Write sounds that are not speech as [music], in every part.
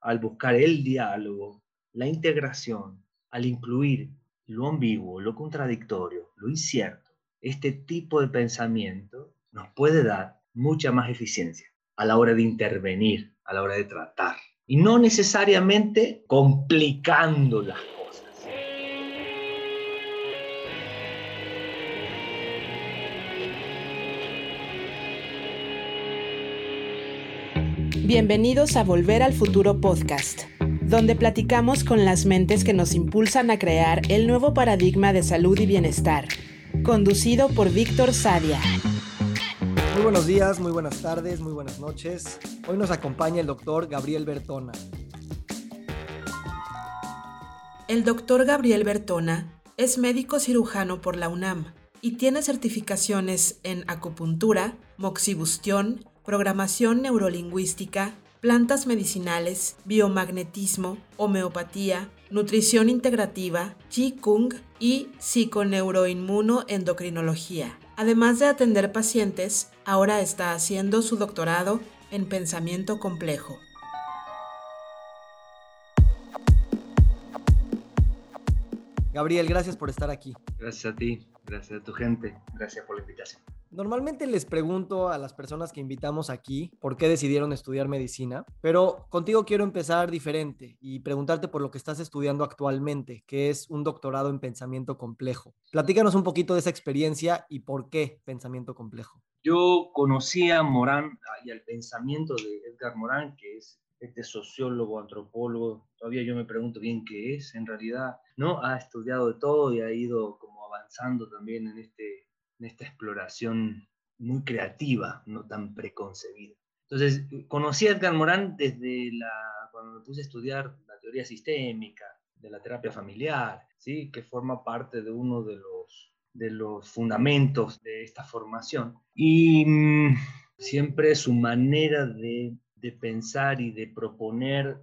al buscar el diálogo, la integración, al incluir lo ambiguo, lo contradictorio, lo incierto, este tipo de pensamiento nos puede dar mucha más eficiencia a la hora de intervenir, a la hora de tratar, y no necesariamente complicando las Bienvenidos a Volver al Futuro Podcast, donde platicamos con las mentes que nos impulsan a crear el nuevo paradigma de salud y bienestar, conducido por Víctor Sadia. Muy buenos días, muy buenas tardes, muy buenas noches. Hoy nos acompaña el doctor Gabriel Bertona. El doctor Gabriel Bertona es médico cirujano por la UNAM y tiene certificaciones en acupuntura, moxibustión, programación neurolingüística, plantas medicinales, biomagnetismo, homeopatía, nutrición integrativa, Qigong y psiconeuroinmunoendocrinología. Además de atender pacientes, ahora está haciendo su doctorado en pensamiento complejo. Gabriel, gracias por estar aquí. Gracias a ti, gracias a tu gente, gracias por la invitación. Normalmente les pregunto a las personas que invitamos aquí por qué decidieron estudiar medicina, pero contigo quiero empezar diferente y preguntarte por lo que estás estudiando actualmente, que es un doctorado en pensamiento complejo. Platícanos un poquito de esa experiencia y por qué pensamiento complejo. Yo conocí a Morán y al pensamiento de Edgar Morán, que es este sociólogo, antropólogo, todavía yo me pregunto bien qué es en realidad, ¿no? Ha estudiado de todo y ha ido como avanzando también en este en esta exploración muy creativa, no tan preconcebida. Entonces, conocí a Edgar Morán desde la, cuando me puse a estudiar la teoría sistémica, de la terapia familiar, ¿sí? que forma parte de uno de los, de los fundamentos de esta formación. Y mm, siempre su manera de, de pensar y de proponer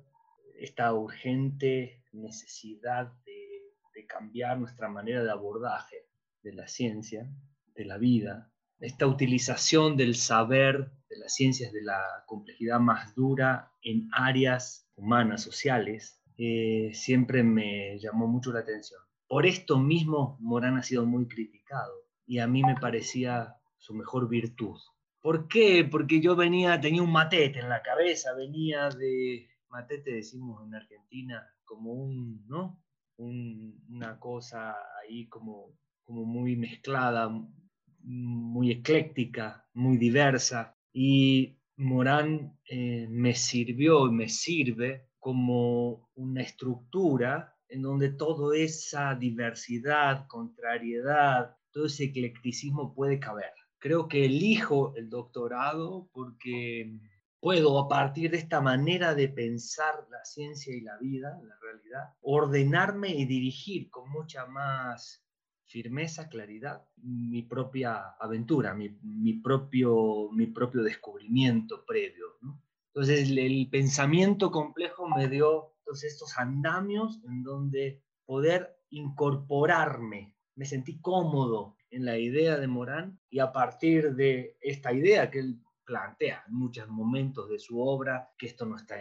esta urgente necesidad de, de cambiar nuestra manera de abordaje de la ciencia, de la vida, esta utilización del saber de las ciencias de la complejidad más dura en áreas humanas, sociales, eh, siempre me llamó mucho la atención. Por esto mismo Morán ha sido muy criticado y a mí me parecía su mejor virtud. ¿Por qué? Porque yo venía, tenía un matete en la cabeza, venía de, matete decimos en Argentina, como un, ¿no? una cosa ahí como, como muy mezclada, muy ecléctica, muy diversa, y Morán eh, me sirvió y me sirve como una estructura en donde toda esa diversidad, contrariedad, todo ese eclecticismo puede caber. Creo que elijo el doctorado porque puedo a partir de esta manera de pensar la ciencia y la vida, la realidad, ordenarme y dirigir con mucha más firmeza, claridad, mi propia aventura, mi, propio, mi propio descubrimiento previo. Entonces el, pensamiento complejo me dio todos estos andamios en donde poder incorporarme, me sentí cómodo en la idea de Morán y a partir de esta idea que él plantea en muchos momentos de su obra, que esto no está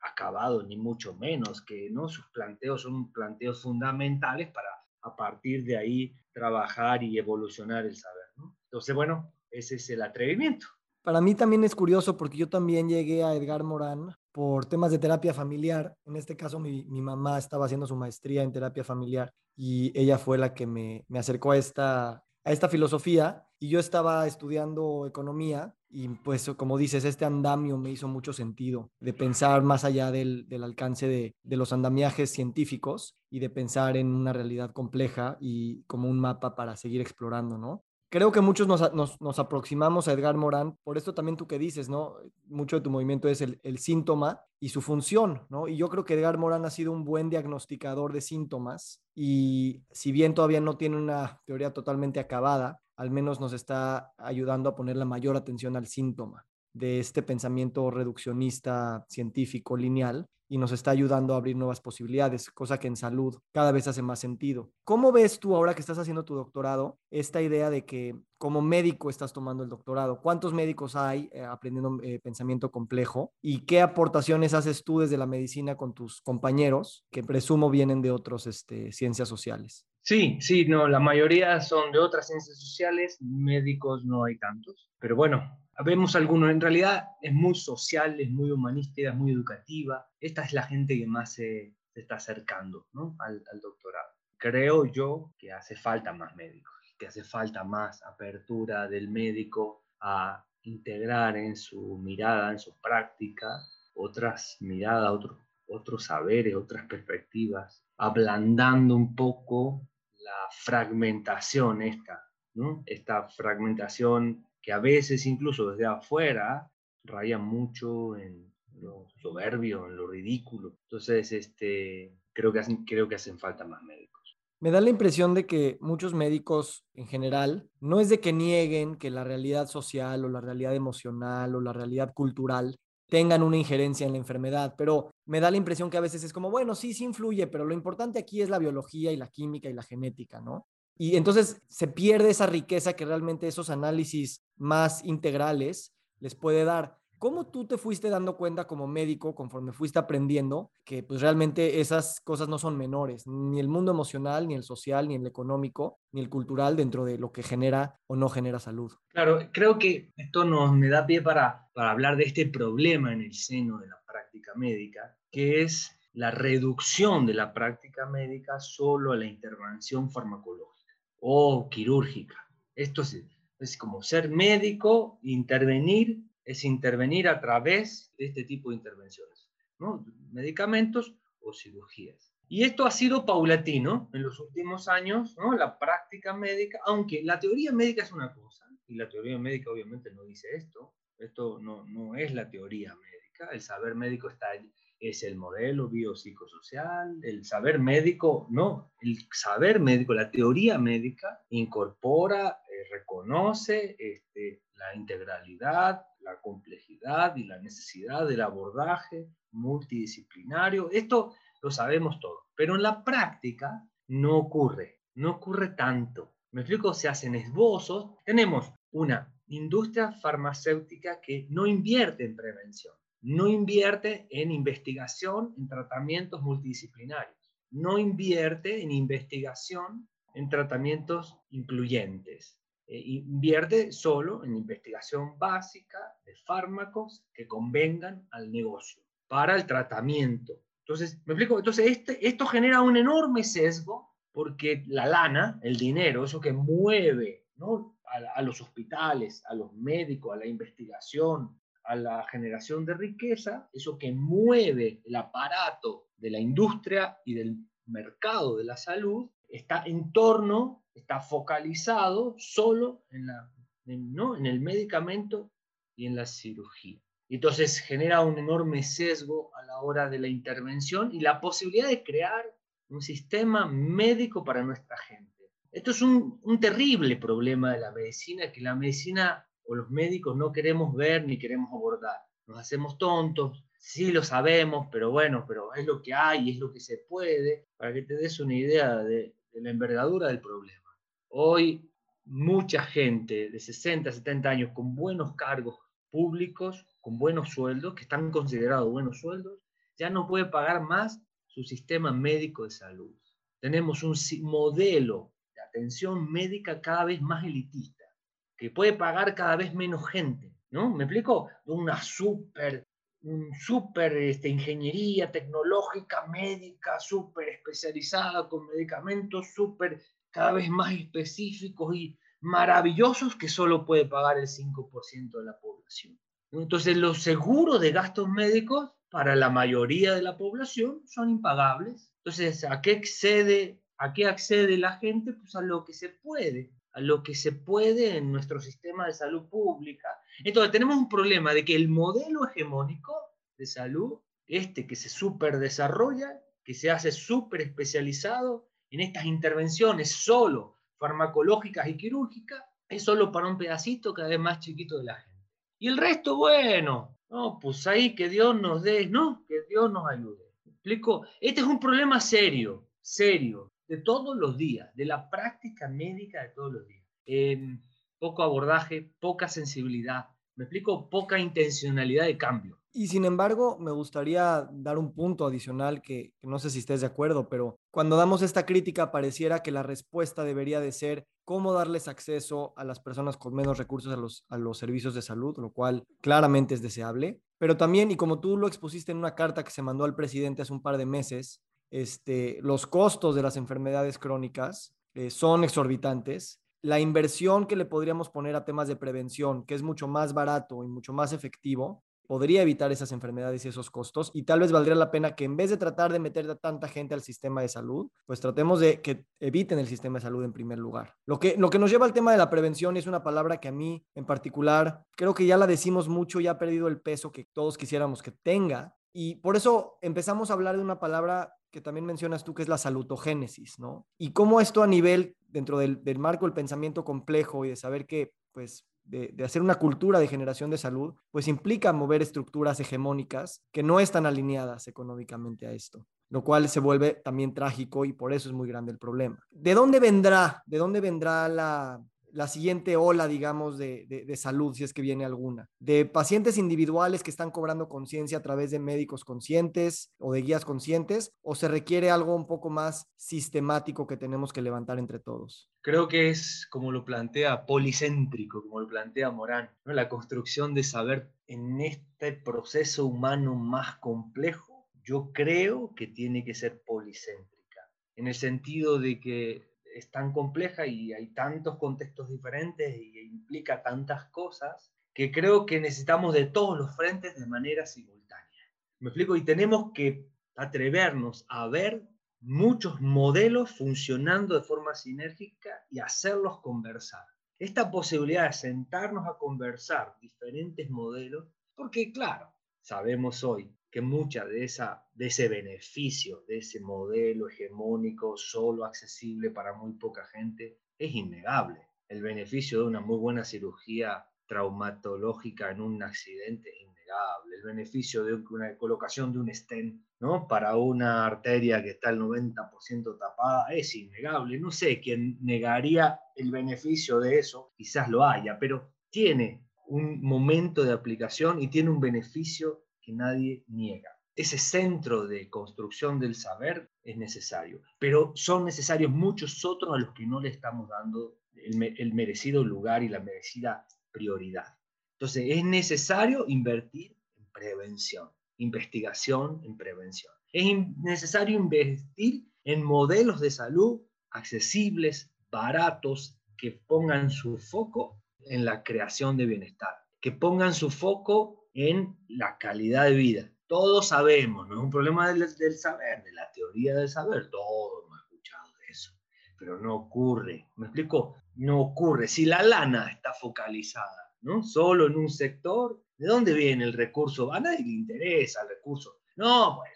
acabado ni mucho menos, que ¿no? sus planteos son planteos fundamentales para a partir de ahí trabajar y evolucionar el saber. Entonces, bueno, ese es el atrevimiento. Para mí también es curioso porque yo también llegué a Edgar Morán por temas de terapia familiar. En este caso, mi, mi mamá estaba haciendo su maestría en terapia familiar y ella fue la que me, me acercó a esta, a esta filosofía y yo estaba estudiando economía y pues como dices, este andamio me hizo mucho sentido de pensar más allá del, alcance de, los andamiajes científicos y de pensar en una realidad compleja y como un mapa para seguir explorando, ¿no? Creo que muchos nos, aproximamos a Edgar Morán, por esto también tú que dices, ¿no? Mucho de tu movimiento es el, el síntoma y su función, ¿no? Y yo creo que Edgar Morán ha sido un buen diagnosticador de síntomas y si bien todavía no tiene una teoría totalmente acabada, al menos nos está ayudando a poner la mayor atención al síntoma de este pensamiento reduccionista científico lineal y nos está ayudando a abrir nuevas posibilidades, cosa que en salud cada vez hace más sentido. ¿Cómo ves tú ahora que estás haciendo tu doctorado esta idea de que como médico estás tomando el doctorado? ¿Cuántos médicos hay eh, aprendiendo eh, pensamiento complejo? ¿Y qué aportaciones haces tú desde la medicina con tus compañeros que presumo vienen de otras este, ciencias sociales? Sí, sí, no, la mayoría son de otras ciencias sociales, médicos no hay tantos, pero bueno, vemos algunos, en realidad es muy social, es muy humanística, es muy educativa. Esta es la gente que más se, está acercando al, doctorado. Creo yo que hace falta más médicos, que hace falta más apertura del médico a integrar en su mirada, en su práctica, otras miradas, otros, otros saberes, otras perspectivas, ablandando un poco la fragmentación esta, ¿no? esta fragmentación que a veces incluso desde afuera raya mucho en lo soberbio, en lo ridículo. Entonces, este, creo, que creo que hacen falta más médicos. Me da la impresión de que muchos médicos en general no es de que nieguen que la realidad social o la realidad emocional o la realidad cultural tengan una injerencia en la enfermedad, pero me da la impresión que a veces es como, bueno, sí, sí influye, pero lo importante aquí es la biología y la química y la genética, ¿no? Y entonces se pierde esa riqueza que realmente esos análisis más integrales les puede dar. ¿Cómo tú te fuiste dando cuenta como médico conforme fuiste aprendiendo que pues realmente esas cosas no son menores, ni el mundo emocional, ni el social, ni el económico, ni el cultural dentro de lo que genera o no genera salud? Claro, creo que esto nos me da pie para, para hablar de este problema en el seno de la práctica médica, que es la reducción de la práctica médica solo a la intervención farmacológica o quirúrgica. Esto es, es como ser médico, intervenir, es intervenir a través de este tipo de intervenciones, ¿no? medicamentos o cirugías. Y esto ha sido paulatino en los últimos años, ¿no? la práctica médica, aunque la teoría médica es una cosa, y la teoría médica obviamente no dice esto, esto no, no es la teoría médica, el saber médico está es el modelo biopsicosocial, el saber médico, no, el saber médico, la teoría médica incorpora, eh, reconoce este, la integralidad, la complejidad y la necesidad del abordaje multidisciplinario. Esto lo sabemos todo, pero en la práctica no ocurre, no ocurre tanto. Me explico, se hacen esbozos. Tenemos una industria farmacéutica que no invierte en prevención no invierte en investigación en tratamientos multidisciplinarios, no invierte en investigación en tratamientos incluyentes, invierte solo en investigación básica de fármacos que convengan al negocio para el tratamiento. Entonces, ¿me explico? Entonces, este, esto genera un enorme sesgo porque la lana, el dinero, eso que mueve ¿no? a los hospitales, a los médicos, a la investigación, a la generación de riqueza, eso que mueve el aparato de la industria y del mercado de la salud, está en torno, está focalizado solo en, la, ¿no? en el medicamento y en la cirugía. Entonces genera un enorme sesgo a la hora de la intervención y la posibilidad de crear un sistema médico para nuestra gente. Esto es un, un terrible problema de la medicina, que la medicina o los médicos no queremos ver ni queremos abordar. Nos hacemos tontos, sí lo sabemos, pero bueno, pero es lo que hay, es lo que se puede, para que te des una idea de, la envergadura del problema. Hoy mucha gente de 60, 70 años con buenos cargos públicos, con buenos sueldos, que están considerados buenos sueldos, ya no puede pagar más su sistema médico de salud. Tenemos un modelo de atención médica cada vez más elitista que puede pagar cada vez menos gente, ¿no? ¿Me explico? Una súper este, ingeniería tecnológica, médica, súper especializada, con medicamentos súper cada vez más específicos y maravillosos que solo puede pagar el 5% de la población. Entonces los seguros de gastos médicos para la mayoría de la población son impagables. Entonces, ¿a qué accede, a qué accede la gente? Pues a lo que se puede lo que se puede en nuestro sistema de salud pública. Entonces tenemos un problema de que el modelo hegemónico de salud, este que se super desarrolla, que se hace súper especializado en estas intervenciones solo farmacológicas y quirúrgicas, es solo para un pedacito cada vez más chiquito de la gente. Y el resto, bueno, No, pues ahí que Dios nos dé, no, que Dios nos ayude. explico? Este es un problema serio, serio, de todos los días, de la práctica médica de todos los días. Em, poco abordaje, poca sensibilidad, me explico, poca intencionalidad de cambio. Y sin embargo, me gustaría dar un punto adicional que, no sé si estés de acuerdo, pero cuando damos esta crítica pareciera que la respuesta debería de ser cómo darles acceso a las personas con menos recursos a los, a los servicios de salud, lo cual claramente es deseable. Pero también, y como tú lo expusiste en una carta que se mandó al presidente hace un par de meses, este, los costos de las enfermedades crónicas eh, son exorbitantes. La inversión que le podríamos poner a temas de prevención, que es mucho más barato y mucho más efectivo, podría evitar esas enfermedades y esos costos y tal vez valdría la pena que en vez de tratar de meter a tanta gente al sistema de salud, pues tratemos de que eviten el sistema de salud en primer lugar. Lo que, lo que nos lleva al tema de la prevención es una palabra que a mí en particular creo que ya la decimos mucho y ha perdido el peso que todos quisiéramos que tenga y por eso empezamos a hablar de una palabra que también mencionas tú, que es la salutogénesis, ¿no? Y cómo esto a nivel, dentro del, del marco del pensamiento complejo y de saber que, pues, de, hacer una cultura de generación de salud, pues implica mover estructuras hegemónicas que no están alineadas económicamente a esto, lo cual se vuelve también trágico y por eso es muy grande el problema. ¿De dónde vendrá, de dónde vendrá la, la siguiente ola, digamos, de, de, salud, si es que viene alguna. De pacientes individuales que están cobrando conciencia a través de médicos conscientes o de guías conscientes, o se requiere algo un poco más sistemático que tenemos que levantar entre todos. Creo que es como lo plantea policéntrico, como lo plantea Morán, ¿no? la construcción de saber en este proceso humano más complejo, yo creo que tiene que ser policéntrica, en el sentido de que es tan compleja y hay tantos contextos diferentes y implica tantas cosas que creo que necesitamos de todos los frentes de manera simultánea. ¿Me explico? Y tenemos que atrevernos a ver muchos modelos funcionando de forma sinérgica y hacerlos conversar. Esta posibilidad de sentarnos a conversar diferentes modelos, porque claro, sabemos hoy que mucha de, esa, de ese beneficio, de ese modelo hegemónico solo accesible para muy poca gente, es innegable. El beneficio de una muy buena cirugía traumatológica en un accidente es innegable. El beneficio de una colocación de un stent ¿no? para una arteria que está al 90% tapada es innegable. No sé quién negaría el beneficio de eso, quizás lo haya, pero tiene un momento de aplicación y tiene un beneficio nadie niega. Ese centro de construcción del saber es necesario, pero son necesarios muchos otros a los que no le estamos dando el, merecido lugar y la merecida prioridad. Entonces, es necesario invertir en prevención, investigación en prevención. Es necesario invertir en modelos de salud accesibles, baratos, que pongan su foco en la creación de bienestar, que pongan su foco en la calidad de vida. Todos sabemos, no es un problema del, saber, de la teoría del saber, todos hemos escuchado de eso, pero no ocurre, ¿me explico? No ocurre. Si la lana está focalizada, ¿no? Solo en un sector, ¿de dónde viene el recurso? A nadie le interesa el recurso. No, pues,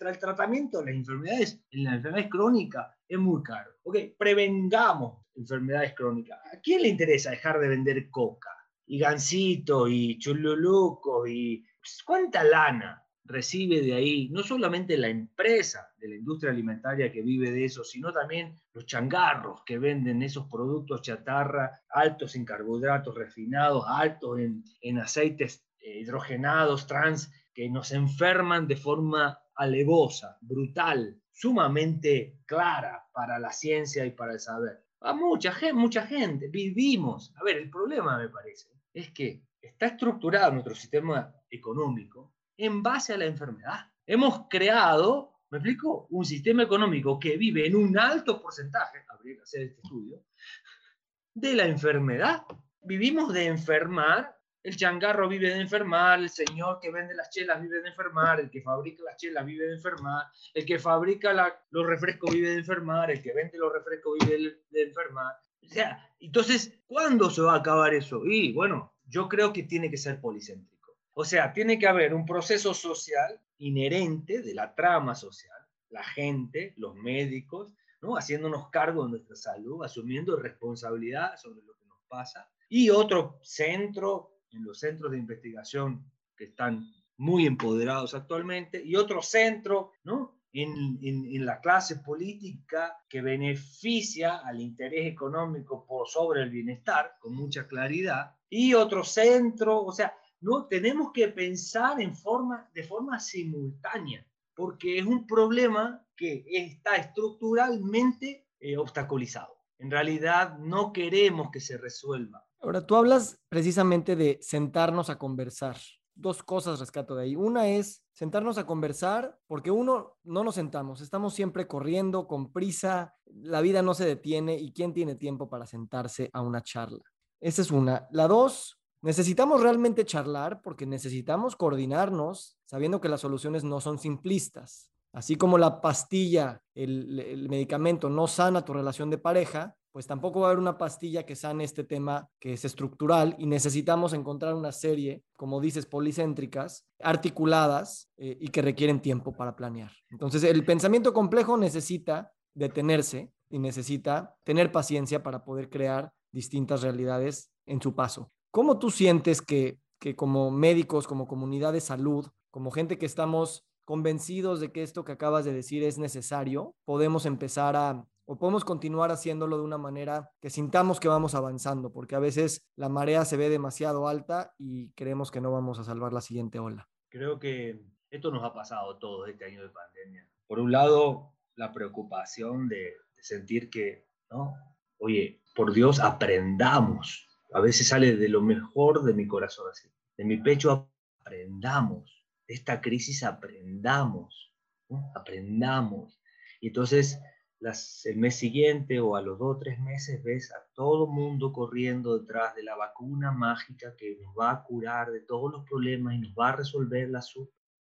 el tratamiento de las enfermedades, en las enfermedades crónicas, es muy caro. Ok, prevengamos enfermedades crónicas. ¿A quién le interesa dejar de vender coca? Y Gansito y Chululuco y pues, cuánta lana recibe de ahí, no solamente la empresa de la industria alimentaria que vive de eso, sino también los changarros que venden esos productos chatarra altos en carbohidratos refinados, altos en, en aceites eh, hidrogenados, trans, que nos enferman de forma alevosa, brutal, sumamente clara para la ciencia y para el saber. A mucha gente, mucha gente, vivimos. A ver, el problema me parece es que está estructurado nuestro sistema económico en base a la enfermedad. Hemos creado, ¿me explico? Un sistema económico que vive en un alto porcentaje, habría que hacer este estudio, de la enfermedad. Vivimos de enfermar, el changarro vive de enfermar, el señor que vende las chelas vive de enfermar, el que fabrica las chelas vive de enfermar, el que fabrica los refrescos vive de enfermar, el que vende los refrescos vive de enfermar. O sea, entonces, ¿cuándo se va a acabar eso? Y bueno, yo creo que tiene que ser policéntrico. O sea, tiene que haber un proceso social inherente de la trama social, la gente, los médicos, ¿no? haciéndonos cargo de nuestra salud, asumiendo responsabilidad sobre lo que nos pasa, y otro centro, en los centros de investigación que están muy empoderados actualmente, y otro centro, ¿no? En, en, la clase política que beneficia al interés económico por sobre el bienestar, con mucha claridad, y otro centro, o sea, no tenemos que pensar en forma, de forma simultánea, porque es un problema que está estructuralmente eh, obstaculizado. En realidad no queremos que se resuelva. Ahora, tú hablas precisamente de sentarnos a conversar. Dos cosas rescato de ahí. Una es sentarnos a conversar, porque uno, no nos sentamos, estamos siempre corriendo, con prisa, la vida no se detiene y ¿quién tiene tiempo para sentarse a una charla? Esa es una. La dos, necesitamos realmente charlar porque necesitamos coordinarnos sabiendo que las soluciones no son simplistas. Así como la pastilla, el, medicamento no sana tu relación de pareja, pues tampoco va a haber una pastilla que sane este tema que es estructural y necesitamos encontrar una serie, como dices, policéntricas, articuladas eh, y que requieren tiempo para planear. Entonces, el pensamiento complejo necesita detenerse y necesita tener paciencia para poder crear distintas realidades en su paso. ¿Cómo tú sientes que, que como médicos, como comunidad de salud, como gente que estamos convencidos de que esto que acabas de decir es necesario, podemos empezar a o podemos continuar haciéndolo de una manera que sintamos que vamos avanzando, porque a veces la marea se ve demasiado alta y creemos que no vamos a salvar la siguiente ola. Creo que esto nos ha pasado todo este año de pandemia. Por un lado, la preocupación de, sentir que, ¿no? Oye, por Dios, aprendamos. A veces sale de lo mejor de mi corazón así. De mi pecho aprendamos esta crisis aprendamos, aprendamos. Y entonces el mes siguiente o a los dos o tres meses ves a todo mundo corriendo detrás de la vacuna mágica que nos va a curar de todos los problemas y nos va a resolver la,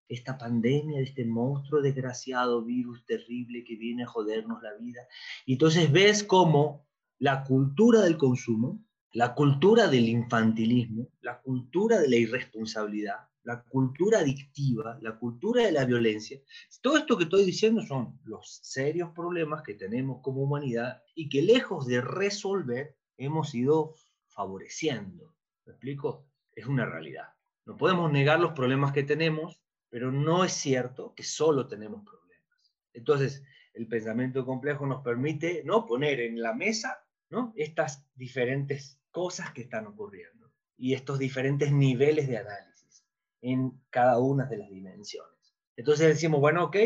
esta pandemia, de este monstruo desgraciado, virus terrible que viene a jodernos la vida. Y entonces ves cómo la cultura del consumo, la cultura del infantilismo, la cultura de la irresponsabilidad, la cultura adictiva, la cultura de la violencia, todo esto que estoy diciendo son los serios problemas que tenemos como humanidad y que lejos de resolver hemos ido favoreciendo. ¿Me explico? Es una realidad. No podemos negar los problemas que tenemos, pero no es cierto que solo tenemos problemas. Entonces, el pensamiento complejo nos permite no poner en la mesa ¿no? estas diferentes cosas que están ocurriendo y estos diferentes niveles de análisis en cada una de las dimensiones. Entonces decimos, bueno, ok,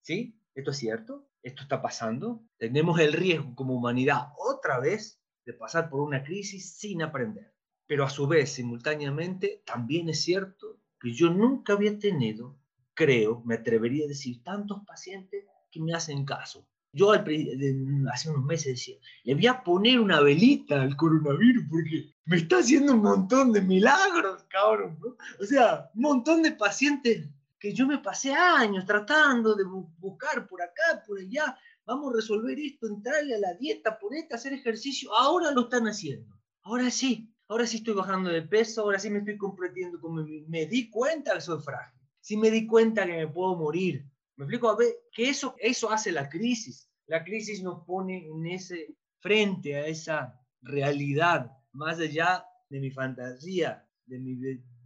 sí, esto es cierto, esto está pasando, tenemos el riesgo como humanidad otra vez de pasar por una crisis sin aprender. Pero a su vez, simultáneamente, también es cierto que yo nunca había tenido, creo, me atrevería a decir, tantos pacientes que me hacen caso. Yo hace unos meses decía, le voy a poner una velita al coronavirus porque me está haciendo un montón de milagros, cabrón. O sea, un montón de pacientes que yo me pasé años tratando de buscar por acá, por allá. Vamos a resolver esto, entrarle a la dieta, ponerte a hacer ejercicio. Ahora lo están haciendo. Ahora sí, ahora sí estoy bajando de peso, ahora sí me estoy comprometiendo, como me di cuenta que soy frágil. Sí me di cuenta que me puedo morir, me explico, a ver, que eso, eso hace la crisis. La crisis nos pone en ese frente a esa realidad, más allá de mi fantasía, de mi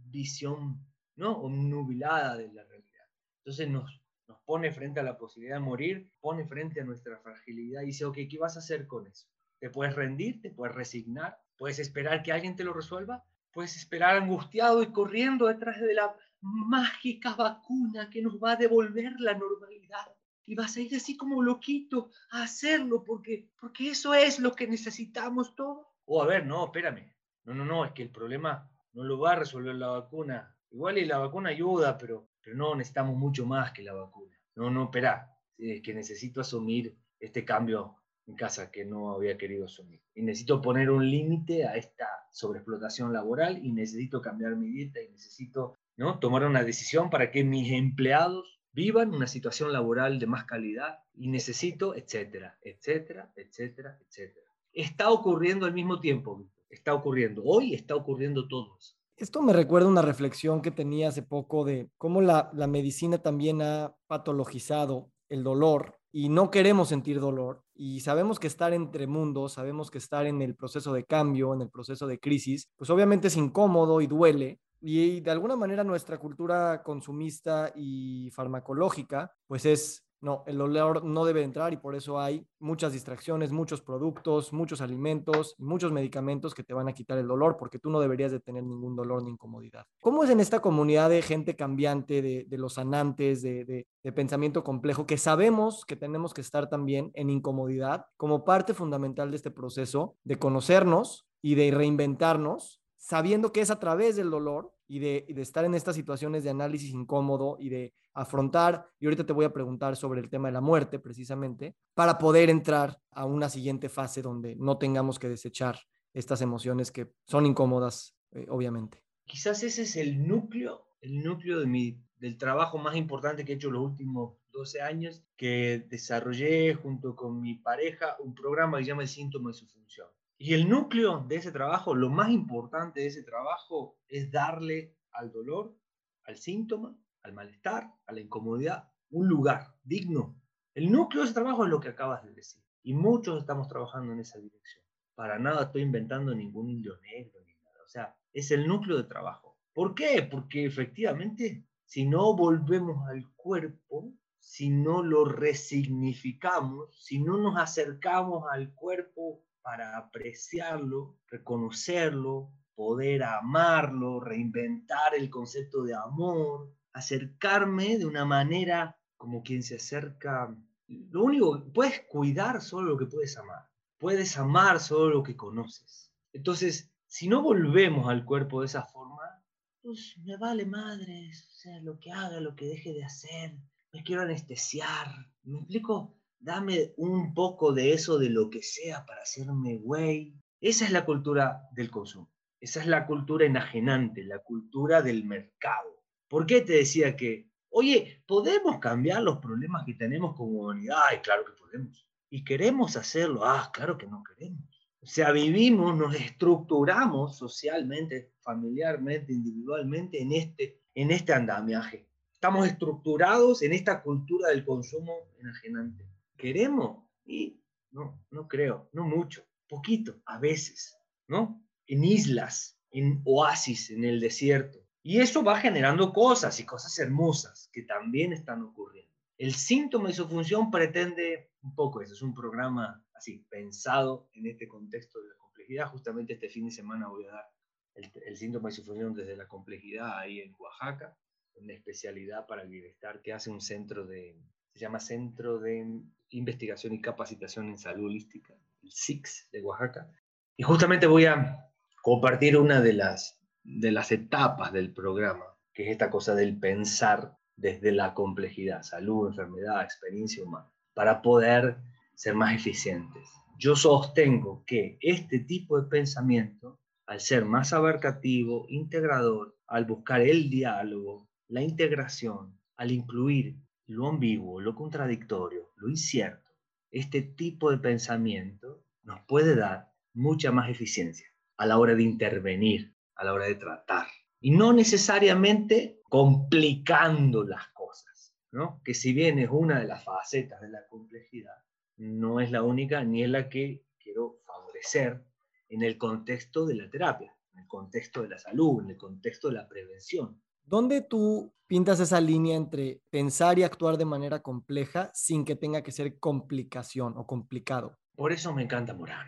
visión ¿no? nubilada de la realidad. Entonces nos, nos pone frente a la posibilidad de morir, pone frente a nuestra fragilidad y dice, ok, ¿qué vas a hacer con eso? ¿Te puedes rendir? ¿Te puedes resignar? ¿Puedes esperar que alguien te lo resuelva? ¿Puedes esperar angustiado y corriendo detrás de la mágica vacuna que nos va a devolver la normalidad. Y vas a ir así como loquito a hacerlo porque, porque eso es lo que necesitamos todos. O a ver, no, espérame. No, no, no, es que el problema no lo va a resolver la vacuna. Igual y la vacuna ayuda, pero, pero no necesitamos mucho más que la vacuna. No, no, espera. Es que necesito asumir este cambio en casa que no había querido asumir. Y necesito poner un límite a esta sobreexplotación laboral y necesito cambiar mi dieta y necesito ¿no? tomar una decisión para que mis empleados vivan una situación laboral de más calidad y necesito, etcétera, etcétera, etcétera, etcétera. Está ocurriendo al mismo tiempo, está ocurriendo, hoy está ocurriendo todo. Esto me recuerda una reflexión que tenía hace poco de cómo la, la medicina también ha patologizado el dolor y no queremos sentir dolor y sabemos que estar entre mundos, sabemos que estar en el proceso de cambio, en el proceso de crisis, pues obviamente es incómodo y duele, Y de alguna manera nuestra cultura consumista y farmacológica, pues es no, el dolor no debe entrar y por eso hay muchas distracciones, muchos productos, muchos alimentos, muchos medicamentos que te van a quitar el dolor porque tú no deberías de tener ningún dolor ni incomodidad. ¿Cómo es en esta comunidad de gente cambiante, de, los sanantes, de, de pensamiento complejo, que sabemos que tenemos que estar también en incomodidad como parte fundamental de este proceso de conocernos y de reinventarnos, sabiendo que es a través del dolor y de, estar en estas situaciones de análisis incómodo y de afrontar, y ahorita te voy a preguntar sobre el tema de la muerte precisamente, para poder entrar a una siguiente fase donde no tengamos que desechar estas emociones que son incómodas, eh, obviamente. Quizás ese es el núcleo, el núcleo de mi, del trabajo más importante que he hecho los últimos 12 años, que desarrollé junto con mi pareja un programa que se llama El síntoma de su función. Y el núcleo de ese trabajo, lo más importante de ese trabajo es darle al dolor, al síntoma, al malestar, a la incomodidad, un lugar digno. El núcleo de ese trabajo es lo que acabas de decir. Y muchos estamos trabajando en esa dirección. Para nada estoy inventando ningún indio negro ni nada. O sea, es el núcleo de trabajo. ¿Por qué? Porque efectivamente, si no volvemos al cuerpo, si no lo resignificamos, si no nos acercamos al cuerpo para apreciarlo, reconocerlo, poder amarlo, reinventar el concepto de amor, acercarme de una manera como quien se acerca. Lo único, puedes cuidar solo lo que puedes amar, puedes amar solo lo que conoces. Entonces, si no volvemos al cuerpo de esa forma, pues me vale madres, o lo que haga, lo que deje de hacer, me quiero anestesiar. ¿Me explico? Dame un poco de eso de lo que sea para hacerme güey. Esa es la cultura del consumo. Esa es la cultura enajenante, la cultura del mercado. ¿Por qué te decía que, oye, podemos cambiar los problemas que tenemos como humanidad? Ay, claro que podemos. ¿Y queremos hacerlo? Ah, claro que no queremos. O sea, vivimos, nos estructuramos socialmente, familiarmente, individualmente en este, en este andamiaje. Estamos estructurados en esta cultura del consumo enajenante queremos y no, no creo, no mucho, poquito, a veces, ¿no? En islas, en oasis, en el desierto. Y eso va generando cosas y cosas hermosas que también están ocurriendo. El síntoma y su función pretende un poco eso, es un programa así, pensado en este contexto de la complejidad. Justamente este fin de semana voy a dar el, el síntoma y su función desde la complejidad ahí en Oaxaca, una especialidad para el bienestar que hace un centro de, se llama Centro de Investigación y Capacitación en Salud Holística, el SIX de Oaxaca. Y justamente voy a compartir una de las, de las etapas del programa, que es esta cosa del pensar desde la complejidad, salud, enfermedad, experiencia humana, para poder ser más eficientes. Yo sostengo que este tipo de pensamiento, al ser más abarcativo, integrador, al buscar el diálogo, la integración, al incluir lo ambiguo, lo contradictorio, lo incierto, este tipo de pensamiento nos puede dar mucha más eficiencia a la hora de intervenir, a la hora de tratar. Y no necesariamente complicando las cosas, ¿no? que si bien es una de las facetas de la complejidad, no es la única ni es la que quiero favorecer en el contexto de la terapia, en el contexto de la salud, en el contexto de la prevención. ¿Dónde tú pintas esa línea entre pensar y actuar de manera compleja sin que tenga que ser complicación o complicado? Por eso me encanta Morán.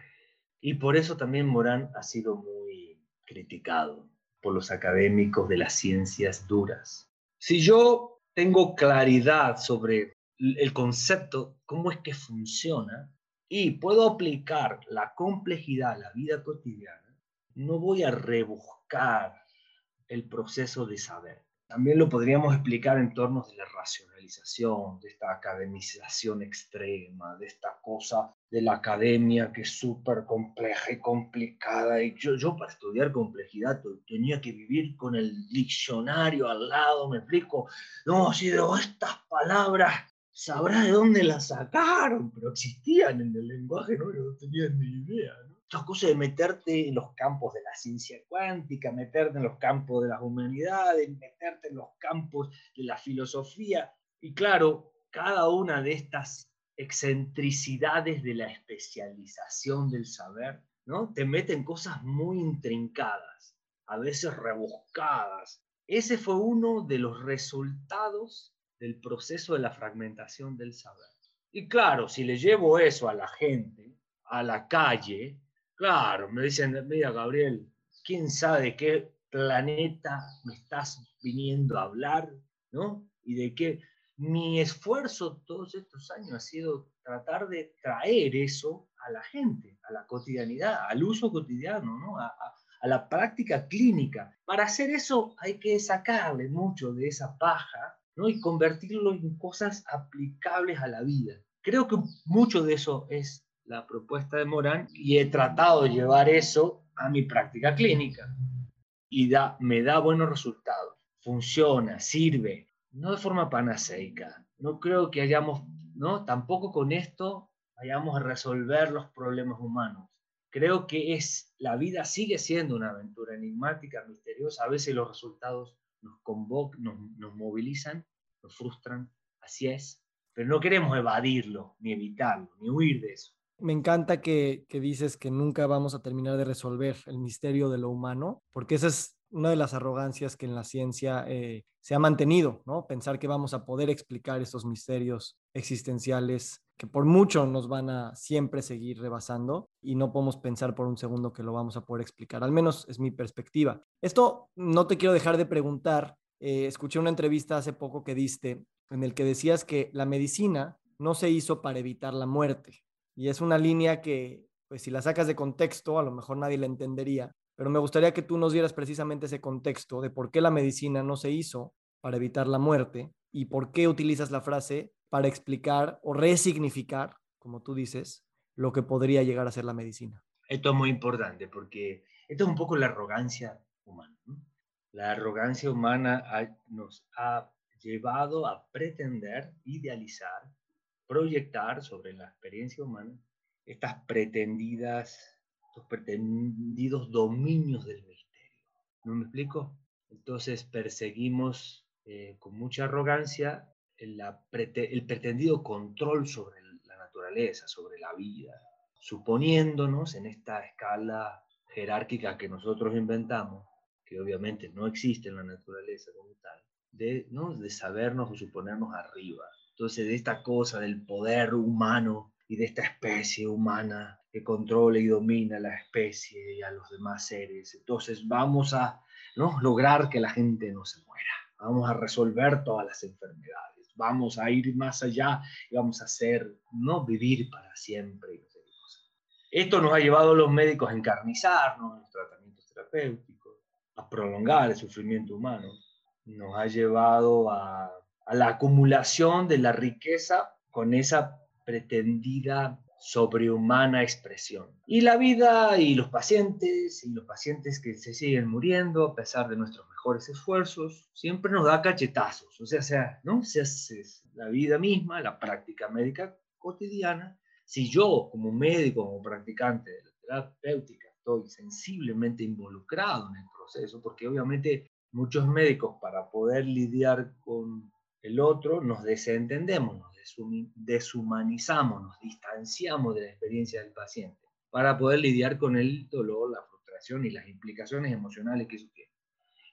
Y por eso también Morán ha sido muy criticado por los académicos de las ciencias duras. Si yo tengo claridad sobre el concepto, cómo es que funciona, y puedo aplicar la complejidad a la vida cotidiana, no voy a rebuscar el proceso de saber. También lo podríamos explicar en torno de la racionalización, de esta academización extrema, de esta cosa de la academia que es súper compleja y complicada. Y yo, yo para estudiar complejidad tenía que vivir con el diccionario al lado, me explico. No, si de estas palabras sabrá de dónde las sacaron, pero existían en el lenguaje, no, no tenía ni idea. ¿no? Estas cosas de meterte en los campos de la ciencia cuántica, meterte en los campos de las humanidades, meterte en los campos de la filosofía. Y claro, cada una de estas excentricidades de la especialización del saber, ¿no? Te meten cosas muy intrincadas. a veces rebuscadas. Ese fue uno de los resultados del proceso de la fragmentación del saber. Y claro, si le llevo eso a la gente, a la calle, claro, me dicen, mira Gabriel, ¿quién sabe de qué planeta me estás viniendo a hablar? ¿No? Y de qué mi esfuerzo todos estos años ha sido tratar de traer eso a la gente, a la cotidianidad, al uso cotidiano, ¿no? a, la práctica clínica. Para hacer eso hay que sacarle mucho de esa paja ¿no? y convertirlo en cosas aplicables a la vida. Creo que mucho de eso es la propuesta de Morán y he tratado de llevar eso a mi práctica clínica y da, me da buenos resultados. Funciona, sirve, no de forma panaceica. No creo que hayamos, ¿no? Tampoco con esto vayamos a resolver los problemas humanos. Creo que es, la vida sigue siendo una aventura enigmática, misteriosa. A veces los resultados nos convocan, nos, nos movilizan, nos frustran. Así es. Pero no queremos evadirlo, ni evitarlo, ni huir de eso. Me encanta que, que, dices que nunca vamos a terminar de resolver el misterio de lo humano, porque esa es una de las arrogancias que en la ciencia eh, se ha mantenido, ¿no? Pensar que vamos a poder explicar estos misterios existenciales que por mucho nos van a siempre seguir rebasando y no podemos pensar por un segundo que lo vamos a poder explicar. Al menos es mi perspectiva. Esto no te quiero dejar de preguntar. Eh, escuché una entrevista hace poco que diste en el que decías que la medicina no se hizo para evitar la muerte. Y es una línea que, pues si la sacas de contexto, a lo mejor nadie la entendería, pero me gustaría que tú nos dieras precisamente ese contexto de por qué la medicina no se hizo para evitar la muerte y por qué utilizas la frase para explicar o resignificar, como tú dices, lo que podría llegar a ser la medicina. Esto es muy importante porque esto es un poco la arrogancia humana. La arrogancia humana nos ha llevado a pretender, idealizar, proyectar sobre la experiencia humana estas pretendidas estos pretendidos dominios del misterio. ¿No me explico? Entonces perseguimos eh, con mucha arrogancia el, pretendido control sobre la naturaleza, sobre la vida, suponiéndonos en esta escala jerárquica que nosotros inventamos, que obviamente no existe en la naturaleza como tal, de, ¿no? de sabernos o suponernos arriba. Entonces, de esta cosa del poder humano y de esta especie humana que controla y domina la especie y a los demás seres. Entonces vamos a ¿no? lograr que la gente no se muera, vamos a resolver todas las enfermedades, vamos a ir más allá y vamos a hacer, no vivir para siempre. Esto nos ha llevado a los médicos a encarnizarnos en los tratamientos terapéuticos, a prolongar el sufrimiento humano, nos ha llevado a, a la acumulación de la riqueza con esa pretendida sobrehumana expresión. Y la vida y los pacientes, y los pacientes que se siguen muriendo a pesar de nuestros mejores esfuerzos, siempre nos da cachetazos. O sea, sea ¿no? Se la vida misma, la práctica médica cotidiana. Si yo, como médico, como practicante de la terapéutica, estoy sensiblemente involucrado en el proceso, porque obviamente muchos médicos para poder lidiar con el otro nos desentendemos, nos deshumanizamos, nos distanciamos de la experiencia del paciente para poder lidiar con el dolor, la frustración y las implicaciones emocionales que eso tiene.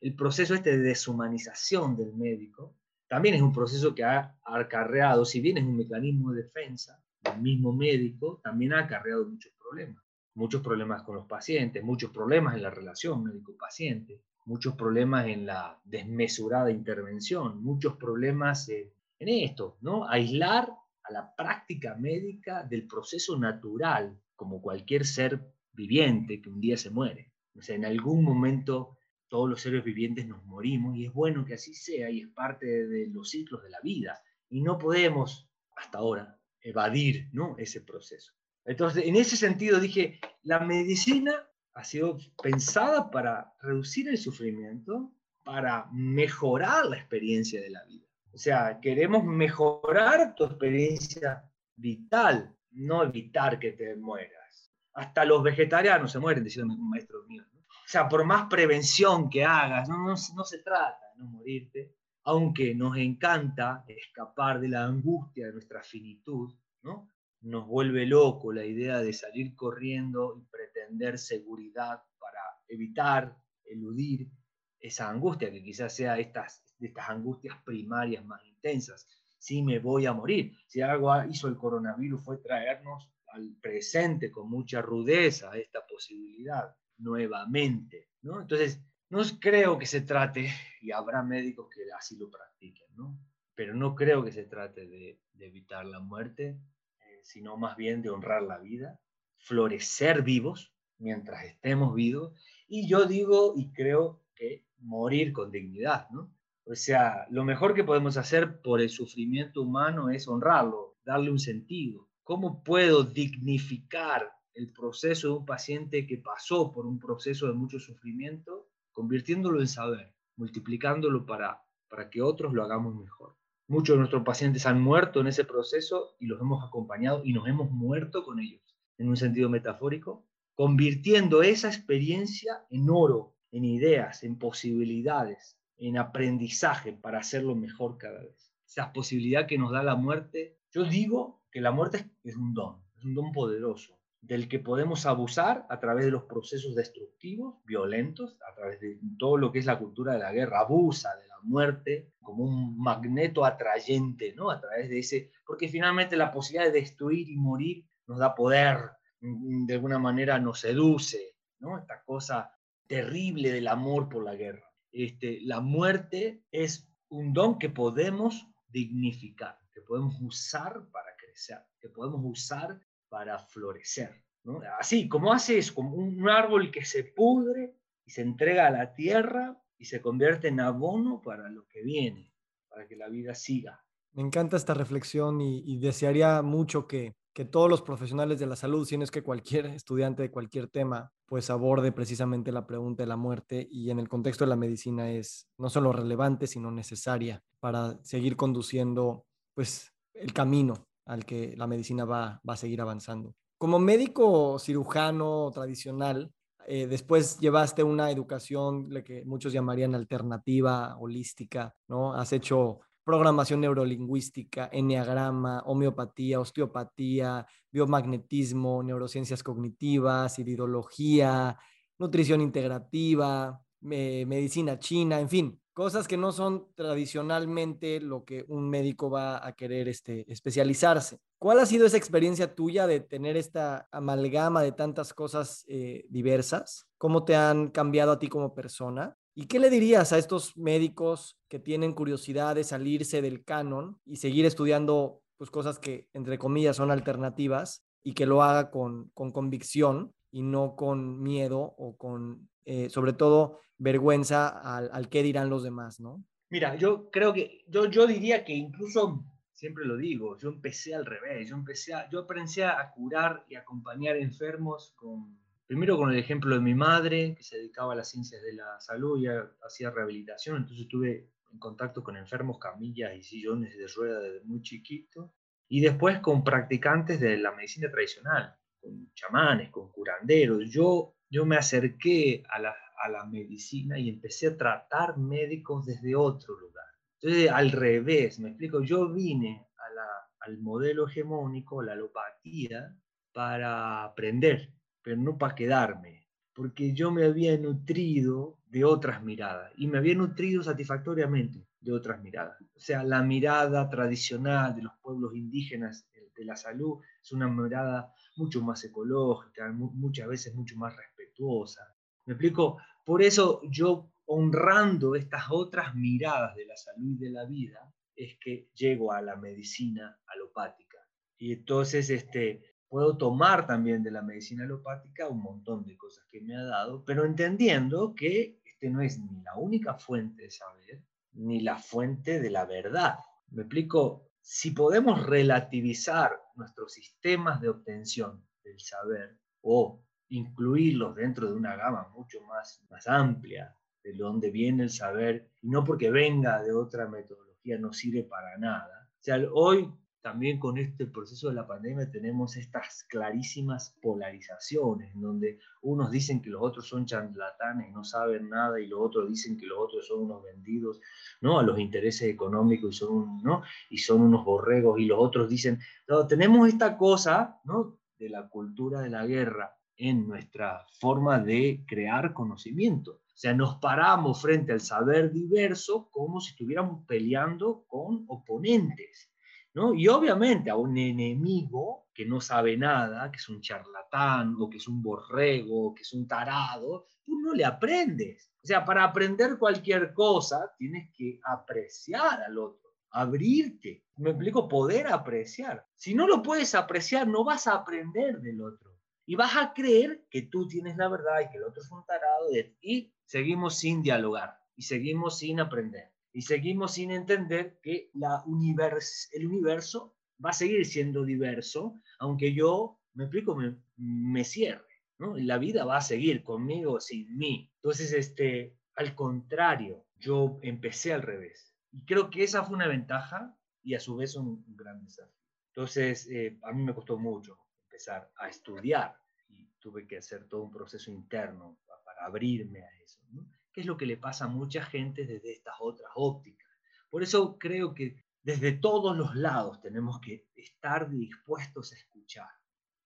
El proceso este de deshumanización del médico también es un proceso que ha acarreado, si bien es un mecanismo de defensa del mismo médico, también ha acarreado muchos problemas. Muchos problemas con los pacientes, muchos problemas en la relación médico-paciente, muchos problemas en la desmesurada intervención, muchos problemas en esto, ¿no? Aislar a la práctica médica del proceso natural, como cualquier ser viviente que un día se muere. O sea, en algún momento todos los seres vivientes nos morimos y es bueno que así sea y es parte de los ciclos de la vida. Y no podemos, hasta ahora, evadir ¿no? ese proceso. Entonces, en ese sentido dije, la medicina ha sido pensada para reducir el sufrimiento, para mejorar la experiencia de la vida. O sea, queremos mejorar tu experiencia vital, no evitar que te mueras. Hasta los vegetarianos se mueren, decía un maestro mío. O sea, por más prevención que hagas, no, no, no se trata de no morirte, aunque nos encanta escapar de la angustia de nuestra finitud, ¿no? Nos vuelve loco la idea de salir corriendo y pretender seguridad para evitar eludir esa angustia, que quizás sea estas, estas angustias primarias más intensas. Si me voy a morir, si algo hizo el coronavirus fue traernos al presente con mucha rudeza esta posibilidad nuevamente, ¿no? Entonces, no creo que se trate, y habrá médicos que así lo practiquen, ¿no? Pero no creo que se trate de, evitar la muerte, sino más bien de honrar la vida, florecer vivos mientras estemos vivos, y yo digo y creo que morir con dignidad, ¿no? O sea, lo mejor que podemos hacer por el sufrimiento humano es honrarlo, darle un sentido. ¿Cómo puedo dignificar el proceso de un paciente que pasó por un proceso de mucho sufrimiento, convirtiéndolo en saber, multiplicándolo para, para que otros lo hagamos mejor? Muchos de nuestros pacientes han muerto en ese proceso y los hemos acompañado y nos hemos muerto con ellos, en un sentido metafórico, convirtiendo esa experiencia en oro, en ideas, en posibilidades, en aprendizaje para hacerlo mejor cada vez. Esa posibilidad que nos da la muerte, yo digo que la muerte es un don, es un don poderoso, del que podemos abusar a través de los procesos destructivos, violentos, a través de todo lo que es la cultura de la guerra, abusa de muerte como un magneto atrayente, ¿no? A través de ese, porque finalmente la posibilidad de destruir y morir nos da poder, mm, de alguna manera nos seduce, ¿no? Esta cosa terrible del amor por la guerra. Este, la muerte es un don que podemos dignificar, que podemos usar para crecer, que podemos usar para florecer. Así, como haces como un árbol que se pudre y se entrega a la tierra y se convierte en abono para lo que viene, para que la vida siga. Me encanta esta reflexión y desearía mucho que que todos los profesionales de la salud, si no es que cualquier estudiante de cualquier tema, pues aborde precisamente la pregunta de la muerte y en el contexto de la medicina es no solo relevante, sino necesaria para seguir conduciendo pues el camino al que la medicina va, va a seguir avanzando. Como médico cirujano tradicional, eh, después llevaste una educación, que muchos llamarían alternativa, holística, ¿no? Has hecho programación neurolingüística, enneagrama, homeopatía, osteopatía, biomagnetismo, neurociencias cognitivas, iridología, nutrición integrativa, medicina china, en fin, cosas que no son tradicionalmente lo que un médico va a querer este, especializarse. ¿Cuál ha sido esa experiencia tuya de tener esta amalgama de tantas cosas eh, diversas? ¿Cómo te han cambiado a ti como persona? ¿Y qué le dirías a estos médicos que tienen curiosidad de salirse del canon y seguir estudiando pues, cosas que, entre comillas, son alternativas y que lo haga con, con convicción y no con miedo o con, eh, sobre todo, vergüenza al, al, qué dirán los demás, ¿no? Mira, yo creo que, yo, yo diría que incluso, siempre lo digo, yo empecé al revés, yo empecé a, yo aprendí a curar y acompañar enfermos con primero con el ejemplo de mi madre, que se dedicaba a las ciencias de la salud y hacía rehabilitación, entonces estuve en contacto con enfermos, camillas y sillones de rueda desde muy chiquito, y después con practicantes de la medicina tradicional, con chamanes, con curanderos. Yo, yo me acerqué a la, a la medicina y empecé a tratar médicos desde otro lugar. Entonces, al revés, me explico, yo vine a la, al modelo hegemónico, la alopatía, para aprender pero no para quedarme, porque yo me había nutrido de otras miradas y me había nutrido satisfactoriamente de otras miradas. O sea, la mirada tradicional de los pueblos indígenas de la salud es una mirada mucho más ecológica, muchas veces mucho más respetuosa. ¿Me explico? Por eso yo honrando estas otras miradas de la salud y de la vida es que llego a la medicina alopática. Y entonces este, puedo tomar también de la medicina alopática un montón de cosas que me ha dado, pero entendiendo que este no es ni la única fuente de saber, ni la fuente de la verdad. Me explico, si podemos relativizar nuestros sistemas de obtención del saber o incluirlos dentro de una gama mucho más, más amplia de donde viene el saber, y no porque venga de otra metodología no sirve para nada. O sea, hoy también con este proceso de la pandemia tenemos estas clarísimas polarizaciones, donde unos dicen que los otros son charlatanes, no saben nada, y los otros dicen que los otros son unos vendidos ¿no? a los intereses económicos y son, ¿no? y son unos borregos, y los otros dicen, no, tenemos esta cosa ¿no? de la cultura de la guerra en nuestra forma de crear conocimiento. O sea, nos paramos frente al saber diverso como si estuviéramos peleando con oponentes. ¿No? Y obviamente a un enemigo que no sabe nada, que es un charlatán, o que es un borrego, o que es un tarado, tú no le aprendes. O sea, para aprender cualquier cosa tienes que apreciar al otro, abrirte. Me explico, poder apreciar. Si no lo puedes apreciar, no vas a aprender del otro. Y vas a creer que tú tienes la verdad y que el otro es un tarado. Y seguimos sin dialogar y seguimos sin aprender y seguimos sin entender que la el universo va a seguir siendo diverso, aunque yo, me explico, me, cierre. ¿no? La vida va a seguir conmigo sin mí. Entonces, este, al contrario, yo empecé al revés. Y creo que esa fue una ventaja y a su vez un, gran desafío. Entonces, eh, a mí me costó mucho empezar a estudiar y tuve que hacer todo un proceso interno para abrirme a eso. ¿No? ¿Qué es lo que le pasa a mucha gente desde estas otras ópticas? Por eso creo que desde todos los lados tenemos que estar dispuestos a escuchar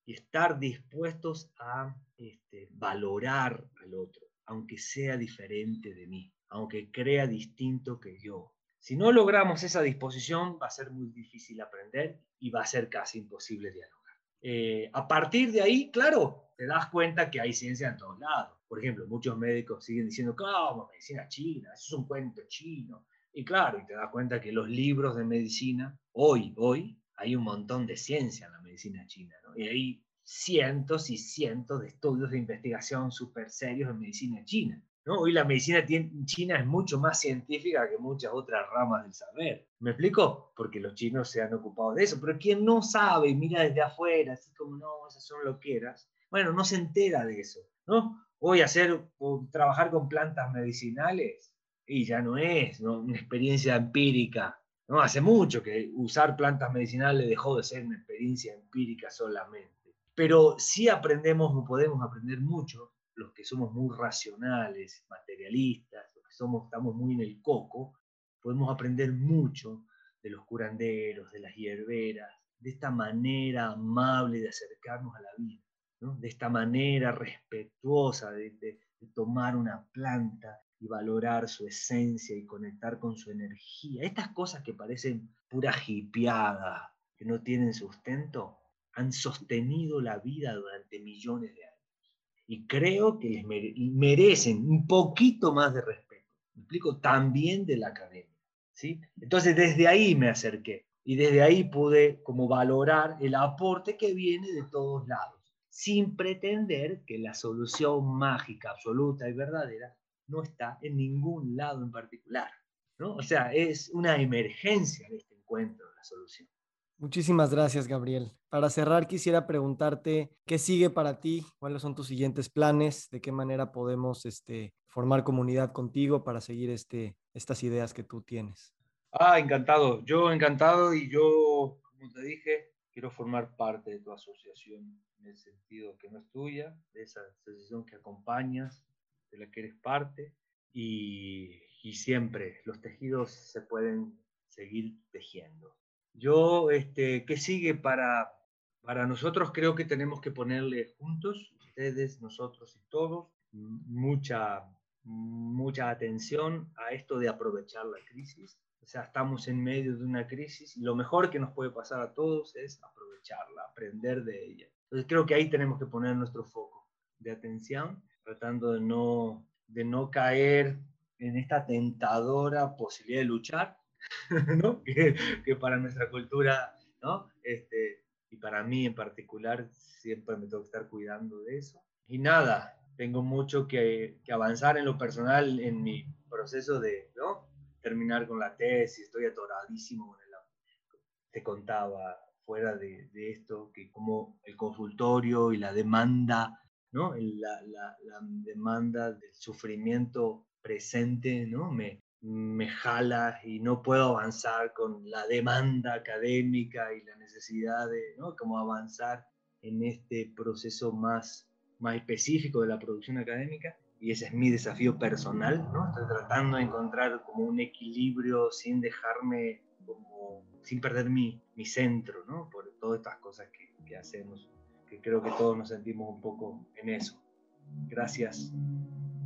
y estar dispuestos a este, valorar al otro, aunque sea diferente de mí, aunque crea distinto que yo. Si no logramos esa disposición, va a ser muy difícil aprender y va a ser casi imposible dialogar. Eh, a partir de ahí, claro, te das cuenta que hay ciencia en todos lados. Por ejemplo, muchos médicos siguen diciendo, ¿cómo? Medicina china, eso es un cuento chino. Y claro, y te das cuenta que los libros de medicina, hoy, hoy, hay un montón de ciencia en la medicina china, ¿no? Y hay cientos y cientos de estudios de investigación súper serios en medicina china. ¿no? Hoy la medicina china es mucho más científica que muchas otras ramas del saber. ¿Me explico? Porque los chinos se han ocupado de eso. Pero quien no sabe y mira desde afuera, así como, no, esas son loqueras, bueno, no se entera de eso. ¿no? Hoy hacer, trabajar con plantas medicinales y ya no es una experiencia empírica. ¿no? Hace mucho que usar plantas medicinales dejó de ser una experiencia empírica solamente. Pero sí aprendemos, podemos aprender mucho, los que somos muy racionales, materialistas, los que somos, estamos muy en el coco, podemos aprender mucho de los curanderos, de las hierberas, de esta manera amable de acercarnos a la vida, de esta manera respetuosa de tomar una planta y valorar su esencia y conectar con su energía. Estas cosas que parecen pura hipiada, que no tienen sustento, han sostenido la vida durante millones de años. Y creo que les merecen un poquito más de respeto. Me explico, también de la academia. ¿sí? Entonces desde ahí me acerqué y desde ahí pude como valorar el aporte que viene de todos lados, sin pretender que la solución mágica, absoluta y verdadera no está en ningún lado en particular. ¿no? O sea, es una emergencia de este encuentro, la solución. Muchísimas gracias, Gabriel. Para cerrar, quisiera preguntarte qué sigue para ti, cuáles son tus siguientes planes, de qué manera podemos este, formar comunidad contigo para seguir este, estas ideas que tú tienes. Ah, encantado. Yo encantado y yo, como te dije, quiero formar parte de tu asociación el sentido que no es tuya, de esa asociación que acompañas, de la que eres parte y, siempre los tejidos se pueden seguir tejiendo. Yo, este, ¿qué sigue para, para nosotros? Creo que tenemos que ponerle juntos, ustedes, nosotros y todos, mucha, mucha atención a esto de aprovechar la crisis. O sea, estamos en medio de una crisis y lo mejor que nos puede pasar a todos es aprovecharla, aprender de ella. Entonces creo que ahí tenemos que poner nuestro foco de atención tratando de no, de no caer en esta tentadora posibilidad de luchar, [laughs] ¿no? que, que, para nuestra cultura, ¿no? Este, y para mí en particular, siempre me tengo que estar cuidando de eso. Y nada, tengo mucho que, que avanzar en lo personal en mi proceso de ¿no? terminar con la tesis, estoy atoradísimo te contaba fuera de, de, esto, que como el consultorio y la demanda ¿no? La, la, la, demanda del sufrimiento presente, ¿no? Me, me jala y no puedo avanzar con la demanda académica y la necesidad de, ¿no? Como avanzar en este proceso más, más específico de la producción académica y ese es mi desafío personal, ¿no? Estoy tratando de encontrar como un equilibrio sin dejarme como, sin perder mi, mi centro, ¿no? Por todas estas cosas que, que hacemos creo que todos nos sentimos un poco en eso. Gracias.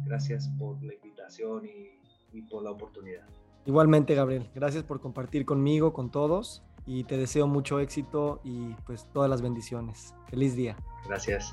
Gracias por la invitación y, y por la oportunidad. Igualmente, Gabriel, gracias por compartir conmigo, con todos, y te deseo mucho éxito y pues todas las bendiciones. Feliz día. Gracias.